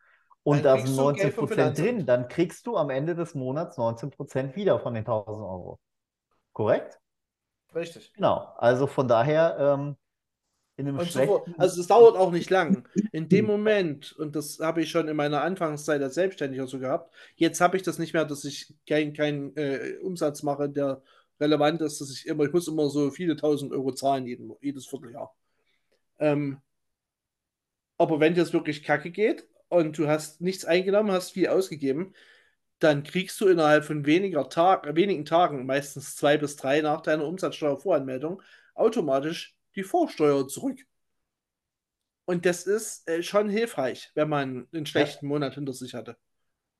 und da sind du Geld vom 19% Finanzamt. drin, dann kriegst du am Ende des Monats 19% wieder von den 1000 Euro. Korrekt? Richtig. Genau. Also von daher, ähm, in einem Und schlechten, also es dauert auch nicht lang. In dem Moment, und das habe ich schon in meiner Anfangszeit als Selbstständiger so gehabt, jetzt habe ich das nicht mehr, dass ich keinen kein, äh, Umsatz mache, der relevant ist, dass ich immer, ich muss immer so viele tausend Euro zahlen jeden, jedes Vierteljahr. Ähm, aber wenn dir es wirklich kacke geht und du hast nichts eingenommen, hast viel ausgegeben, dann kriegst du innerhalb von weniger Tag, wenigen Tagen, meistens zwei bis drei nach deiner Umsatzsteuervoranmeldung, automatisch die Vorsteuer zurück. Und das ist äh, schon hilfreich, wenn man einen schlechten Monat hinter sich hatte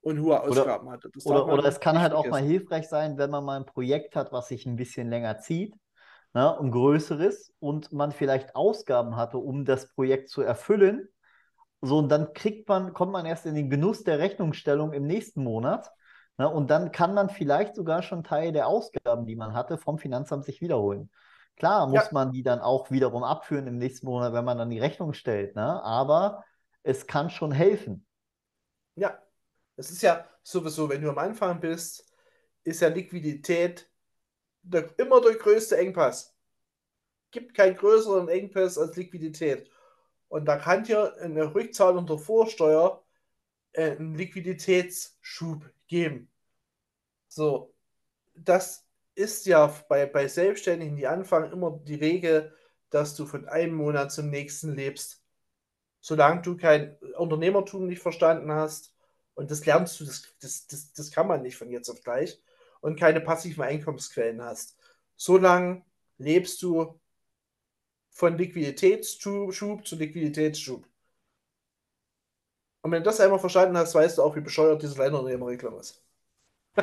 und hohe Ausgaben hatte. Das Oder, oder es kann halt auch mal hilfreich sein, wenn man mal ein Projekt hat, was sich ein bisschen länger zieht, ne, ein größeres und man vielleicht Ausgaben hatte, um das Projekt zu erfüllen. So, und dann kriegt man, kommt man erst in den Genuss der Rechnungsstellung im nächsten Monat. Ne, und dann kann man vielleicht sogar schon Teil der Ausgaben, die man hatte, vom Finanzamt sich wiederholen. Klar muss Ja. man die dann auch wiederum abführen im nächsten Monat, wenn man dann die Rechnung stellt, ne? Aber es kann schon helfen. Ja, es ist ja sowieso, wenn du am Anfang bist, ist ja Liquidität der, immer der größte Engpass. Gibt keinen größeren Engpass als Liquidität. Und da kann dir eine Rückzahlung der Vorsteuer äh, einen Liquiditätsschub geben. So, das ist ja bei, bei Selbstständigen, die anfangen, immer die Regel, dass du von einem Monat zum nächsten lebst. Solange du kein Unternehmertum nicht verstanden hast, und das lernst du, das, das, das, das kann man nicht von jetzt auf gleich, und keine passiven Einkommensquellen hast. Solange lebst du von Liquiditätsschub zu Liquiditätsschub. Und wenn du das einmal verstanden hast, weißt du auch, wie bescheuert diese Kleinunternehmerregelung ist. [LAUGHS]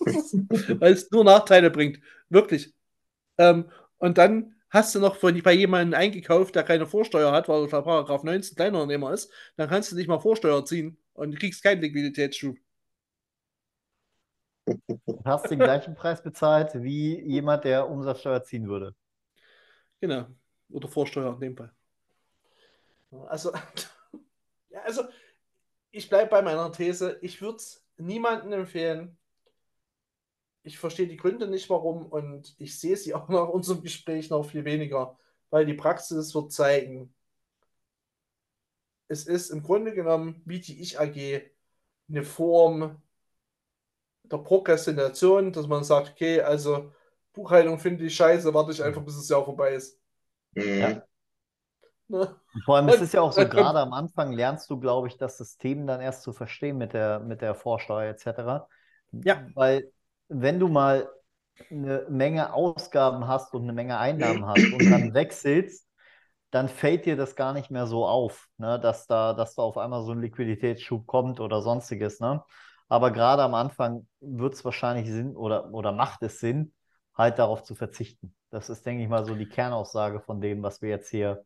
Weil es nur Nachteile bringt. Wirklich. Ähm, und dann hast du noch von, bei jemandem eingekauft, der keine Vorsteuer hat, weil der Paragraph 19 Kleinunternehmer ist, dann kannst du nicht mal Vorsteuer ziehen und du kriegst keinen Liquiditätsschub. Du hast den gleichen Preis bezahlt wie jemand, der Umsatzsteuer ziehen würde. Genau. Oder Vorsteuer in dem Fall. Also, [LAUGHS] ja, also ich bleibe bei meiner These. Ich würde es niemandem empfehlen. Ich verstehe die Gründe nicht, warum, und ich sehe sie [LAUGHS] auch nach unserem Gespräch noch viel weniger, weil die Praxis wird zeigen, es ist im Grunde genommen, wie die Ich AG, eine Form der Prokrastination, dass man sagt, okay, also Buchhaltung finde ich scheiße, warte ich einfach, bis das Jahr vorbei ist. Mhm. Ja. Ne? [LAUGHS] Vor allem, es ist ja auch so, gerade am Anfang lernst du, glaube ich, das System dann erst zu verstehen mit der, mit der Vorsteuer etc. Ja. Weil, wenn du mal eine Menge Ausgaben hast und eine Menge Einnahmen hast und dann [CLEARS THROAT] wechselst, dann fällt dir das gar nicht mehr so auf, ne? Dass da, dass da auf einmal so ein Liquiditätsschub kommt oder sonstiges, ne? Aber gerade am Anfang wird es wahrscheinlich Sinn oder, oder macht es Sinn, halt darauf zu verzichten. Das ist, denke ich mal, so die Kernaussage von dem, was wir jetzt hier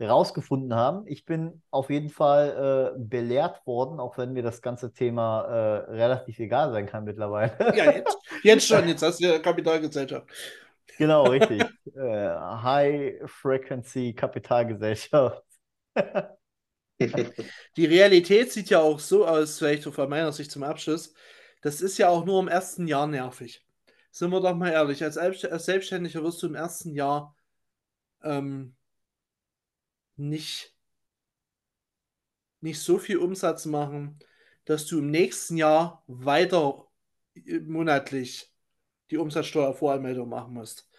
rausgefunden haben. Ich bin auf jeden Fall äh, belehrt worden, auch wenn mir das ganze Thema äh, relativ egal sein kann mittlerweile. Ja, jetzt, jetzt schon, jetzt hast du ja Kapitalgesellschaft. Genau, [LAUGHS] richtig. Äh, High Frequency Kapitalgesellschaft. [LAUGHS] Die Realität sieht ja auch so aus, vielleicht von meiner Sicht zum Abschluss. Das ist ja auch nur im ersten Jahr nervig. Sind wir doch mal ehrlich, als, Selbstständiger wirst du im ersten Jahr ähm, nicht, nicht so viel Umsatz machen, dass du im nächsten Jahr weiter äh, monatlich die Umsatzsteuervoranmeldung machen musst.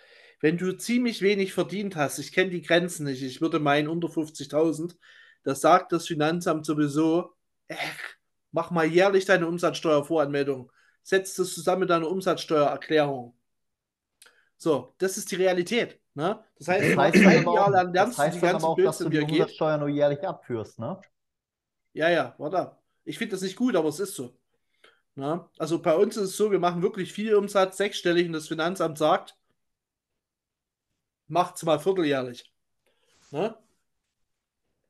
Wenn du ziemlich wenig verdient hast, ich kenne die Grenzen nicht, ich würde meinen unter 50.000, da sagt das Finanzamt sowieso, äh, mach mal jährlich deine Umsatzsteuervoranmeldung. Setz das zusammen mit deiner Umsatzsteuererklärung. So, das ist die Realität. Ne? Das heißt, Das heißt, ein Jahr lang das lernst du heißt die dann ganzen auch, dass du Blödsinn, die er geht. Umsatzsteuer nur jährlich abführst, ne? Ja, ja, warte. Ich finde das nicht gut, aber es ist so. Na? Also bei uns ist es so, wir machen wirklich viel Umsatz, sechsstellig, und das Finanzamt sagt, macht's mal vierteljährlich. Na?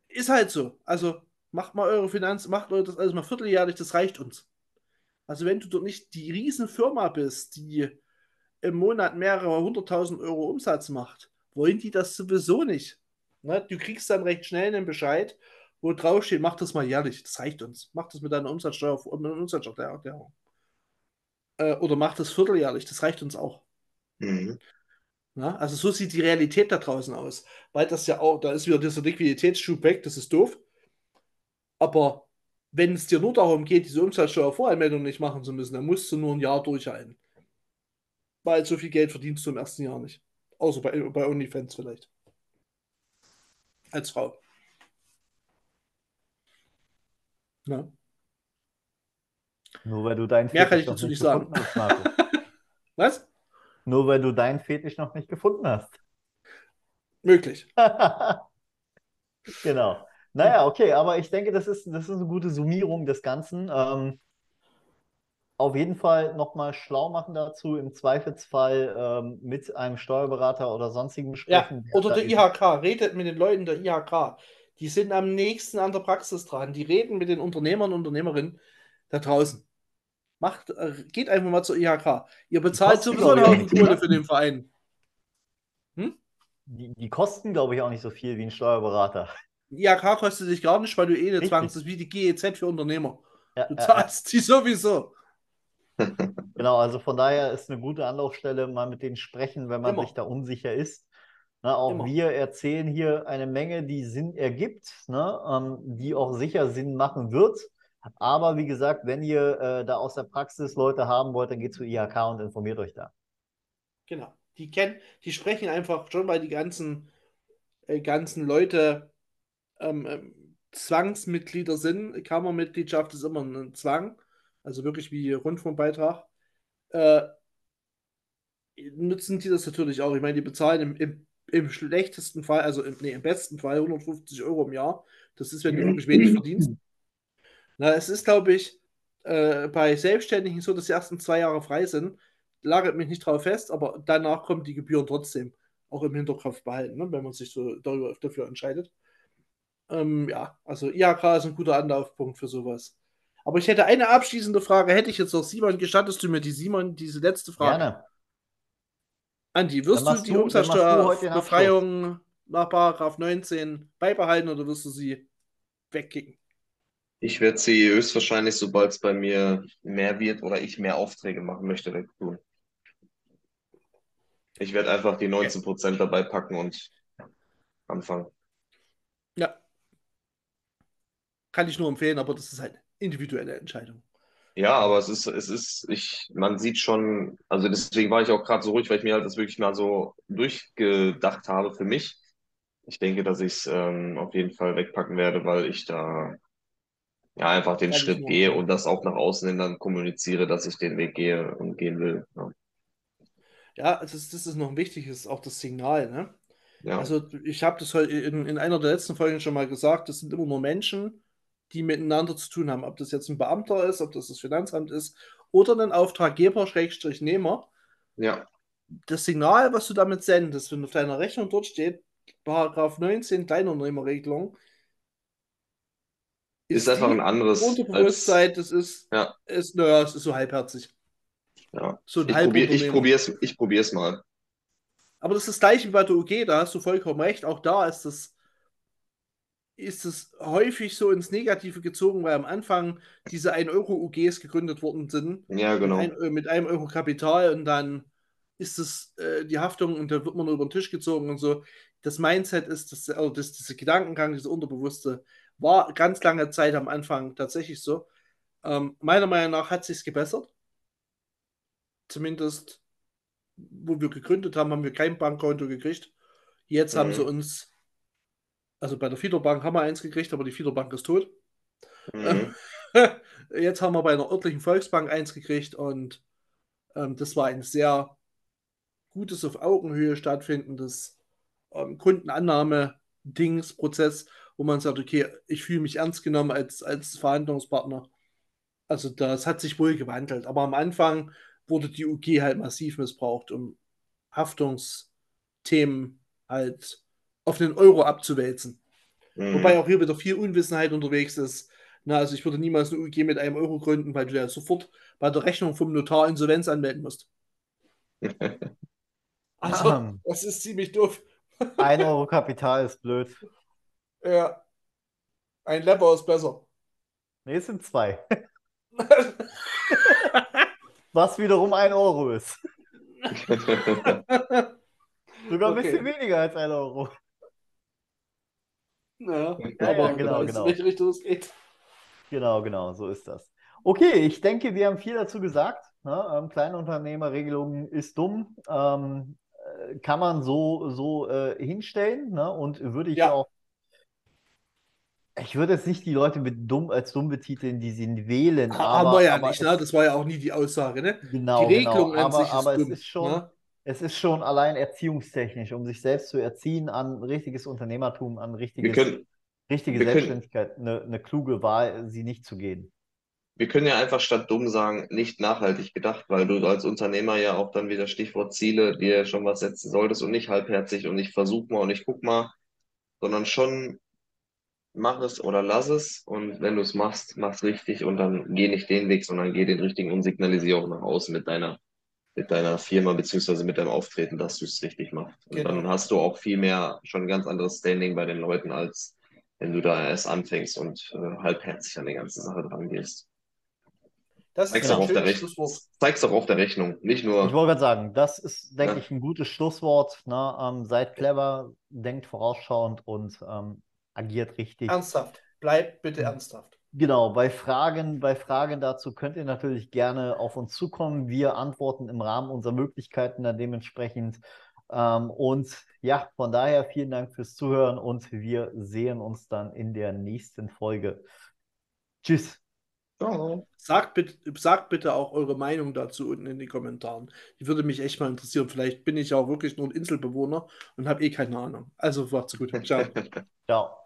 Ist halt so. Also macht mal eure Finanz, macht eure das alles mal vierteljährlich, das reicht uns. Also wenn du dort nicht die Riesenfirma bist, die im Monat mehrere hunderttausend Euro Umsatz macht, wollen die das sowieso nicht. Ne? Du kriegst dann recht schnell einen Bescheid, wo drauf steht, mach das mal jährlich, das reicht uns. Mach das mit deiner Umsatzsteuer, mit einer Umsatzsteuererklärung. Äh, oder mach das vierteljährlich, das reicht uns auch. Mhm. Ja, also so sieht die Realität da draußen aus. Weil das ja auch, da ist wieder dieser Liquiditätsschub weg, das ist doof. Aber wenn es dir nur darum geht, diese Umsatzsteuervoranmeldung nicht machen zu müssen, dann musst du nur ein Jahr durchhalten. Weil so viel Geld verdienst du im ersten Jahr nicht. Außer bei, bei OnlyFans vielleicht. Als Frau. Ja. Nur weil du deinen Mehr kann Fetisch ich noch dazu nicht sagen. gefunden hast. [LAUGHS] Was? Nur weil du deinen Fetisch noch nicht gefunden hast. Möglich. [LAUGHS] Genau. Naja, okay, aber ich denke, das ist, das ist eine gute Summierung des Ganzen. Ähm, auf jeden Fall nochmal schlau machen dazu, im Zweifelsfall ähm, mit einem Steuerberater oder sonstigen Ja, sprechen. oder da der IHK. Redet mit den Leuten der IHK. Die sind am nächsten an der Praxis dran. Die reden mit den Unternehmern und Unternehmerinnen da draußen. Macht, äh, geht einfach mal zur IHK. Ihr bezahlt sowieso einen ich, Haufen Kohle oder? für den Verein. Die, die kosten, glaube ich, auch nicht so viel wie ein Steuerberater. IHK kostet dich gar nicht, weil du eh eine das ist wie die GEZ für Unternehmer. Ja, Du ja, ja. zahlst die sowieso. [LAUGHS] Genau, also von daher ist eine gute Anlaufstelle, mal mit denen sprechen, wenn man Immer. sich da unsicher ist. Na, auch Immer. wir erzählen hier eine Menge, die Sinn ergibt, ne, ähm, die auch sicher Sinn machen wird. Aber wie gesagt, wenn ihr äh, da aus der Praxis Leute haben wollt, dann geht zu IHK und informiert euch da. Genau. Die kennen, die sprechen einfach schon, weil die ganzen, äh, ganzen Leute ähm, ähm, Zwangsmitglieder sind. Kammermitgliedschaft ist immer ein Zwang, also wirklich wie Rundfunkbeitrag. Äh, nutzen die das natürlich auch. Ich meine, die bezahlen im, im, im schlechtesten Fall, also im, nee, im besten Fall 150 Euro im Jahr. Das ist, wenn du wirklich wenig verdienst. Na, es ist, glaube ich, äh, bei Selbstständigen so, dass die ersten zwei Jahre frei sind. Lagert mich nicht drauf fest, aber danach kommen die Gebühren trotzdem auch im Hinterkopf behalten, ne, wenn man sich so darüber, dafür entscheidet. Ähm, ja, also IHK ist ein guter Anlaufpunkt für sowas. Aber ich hätte eine abschließende Frage, hätte ich jetzt noch Simon, gestattest du mir die Simon, diese letzte Frage? Gerne. Andi, wirst du die Umsatzsteuerbefreiung nach Paragraph 19 beibehalten oder wirst du sie wegkicken? Ich werde sie höchstwahrscheinlich, sobald es bei mir mehr wird oder ich mehr Aufträge machen möchte, wegtun. Ich werde einfach die 19% dabei packen und anfangen. Ja. Kann ich nur empfehlen, aber das ist halt individuelle Entscheidung. Ja, aber es ist, es ist, ich, man sieht schon, also deswegen war ich auch gerade so ruhig, weil ich mir halt das wirklich mal so durchgedacht habe für mich. Ich denke, dass ich es ähm, auf jeden Fall wegpacken werde, weil ich da ja einfach den ich Schritt gehe und das auch nach außen hin dann kommuniziere, dass ich den Weg gehe und gehen will. Ja. Ja, das ist, das ist noch ein wichtiges, auch das Signal, ne? Ja. Also ich habe das in, in einer der letzten Folgen schon mal gesagt, das sind immer nur Menschen, die miteinander zu tun haben. Ob das jetzt ein Beamter ist, ob das das Finanzamt ist oder ein Auftraggeber, Schrägstrich Nehmer. ja. Das Signal, was du damit sendest, wenn auf deiner Rechnung dort steht, Paragraph 19 Kleinunternehmerregelung, Ist einfach die ein anderes als, Unterbewusstsein, das ist, Ja. ist, naja, es ist so halbherzig. ja. So ein Ich probiere, ich probier's, ich probier's mal. Aber das ist das gleiche wie bei der UG, da hast du vollkommen recht. Auch da ist es, ist es häufig so ins Negative gezogen, weil am Anfang diese 1-Euro-UGs gegründet worden sind. Ja, genau. Mit, ein, mit einem Euro Kapital und dann ist es äh, die Haftung und da wird man über den Tisch gezogen und so. Das Mindset ist, das, also das, dieser Gedankengang, dieser Unterbewusste, war ganz lange Zeit am Anfang tatsächlich so. Ähm, meiner Meinung nach hat sich gebessert. Zumindest, wo wir gegründet haben, haben wir kein Bankkonto gekriegt. Jetzt mhm. haben sie uns, also bei der Fiederbank haben wir eins gekriegt, aber die Fiederbank ist tot. Mhm. [LAUGHS] Jetzt haben wir bei einer örtlichen Volksbank eins gekriegt und ähm, das war ein sehr gutes auf Augenhöhe stattfindendes ähm, Kundenannahme-Dings-Prozess, wo man sagt, okay, ich fühle mich ernst genommen als, als Verhandlungspartner. Also das hat sich wohl gewandelt. Aber am Anfang wurde die UG halt massiv missbraucht, um Haftungsthemen halt auf den Euro abzuwälzen. Mhm. Wobei auch hier wieder viel Unwissenheit unterwegs ist. Na, also ich würde niemals eine UG mit einem Euro gründen, weil du ja sofort bei der Rechnung vom Notar Insolvenz anmelden musst. [LAUGHS] also, das ist ziemlich doof. [LAUGHS] Ein Euro Kapital ist blöd. Ja. Ein Lepper ist besser. Nee, es sind zwei. [LAUGHS] Was wiederum ein Euro ist. Sogar ein bisschen weniger als ein Euro. Ja, ja aber ja, genau, genau. welche Richtung es geht. Genau, genau, so ist das. Okay, ich denke, wir haben viel dazu gesagt. Ne? Ähm, Kleinunternehmerregelung ist dumm. Ähm, äh, kann man so, so äh, hinstellen ne? und würde ich ja. auch ich würde jetzt nicht die Leute mit dumm, als dumm betiteln, die sie wählen. Aber, aber ja aber nicht, ne? Das war ja auch nie die Aussage, ne? Genau, die. Regelung genau. aber, aber dumm, es ist schon, ne? Es ist schon allein erziehungstechnisch, um sich selbst zu erziehen an richtiges Unternehmertum, an richtiges, können, richtige Selbstständigkeit, können, eine, eine kluge Wahl, sie nicht zu gehen. Wir können ja einfach statt dumm sagen, nicht nachhaltig gedacht, weil du als Unternehmer ja auch dann wieder Stichwort Ziele dir schon was setzen solltest und nicht halbherzig und ich versuch mal und ich guck mal, sondern schon mach es oder lass es und wenn du es machst, mach es richtig und dann geh nicht den Weg, sondern geh den richtigen und signalisiere auch nach außen mit deiner, mit deiner Firma beziehungsweise mit deinem Auftreten, dass du es richtig machst. Und genau. dann hast du auch viel mehr, schon ein ganz anderes Standing bei den Leuten, als wenn du da erst anfängst und äh, halbherzig an die ganze Sache dran gehst. Das zeig's, doch auf der zeig's doch auf der Rechnung, nicht nur. Ich wollte gerade sagen, das ist, denke ja. ich, ein gutes Schlusswort. Ne? Ähm, seid clever, denkt vorausschauend und ähm, agiert richtig. Ernsthaft. Bleibt bitte ernsthaft. Genau, bei Fragen, bei Fragen dazu könnt ihr natürlich gerne auf uns zukommen. Wir antworten im Rahmen unserer Möglichkeiten dann dementsprechend. Ähm, und ja, von daher vielen Dank fürs Zuhören und wir sehen uns dann in der nächsten Folge. Tschüss. Ciao. Sagt bitte, sagt bitte auch eure Meinung dazu unten in den Kommentaren. Die würde mich echt mal interessieren. Vielleicht bin ich auch wirklich nur ein Inselbewohner und habe eh keine Ahnung. Also macht's gut. Ciao. [LAUGHS] Ciao.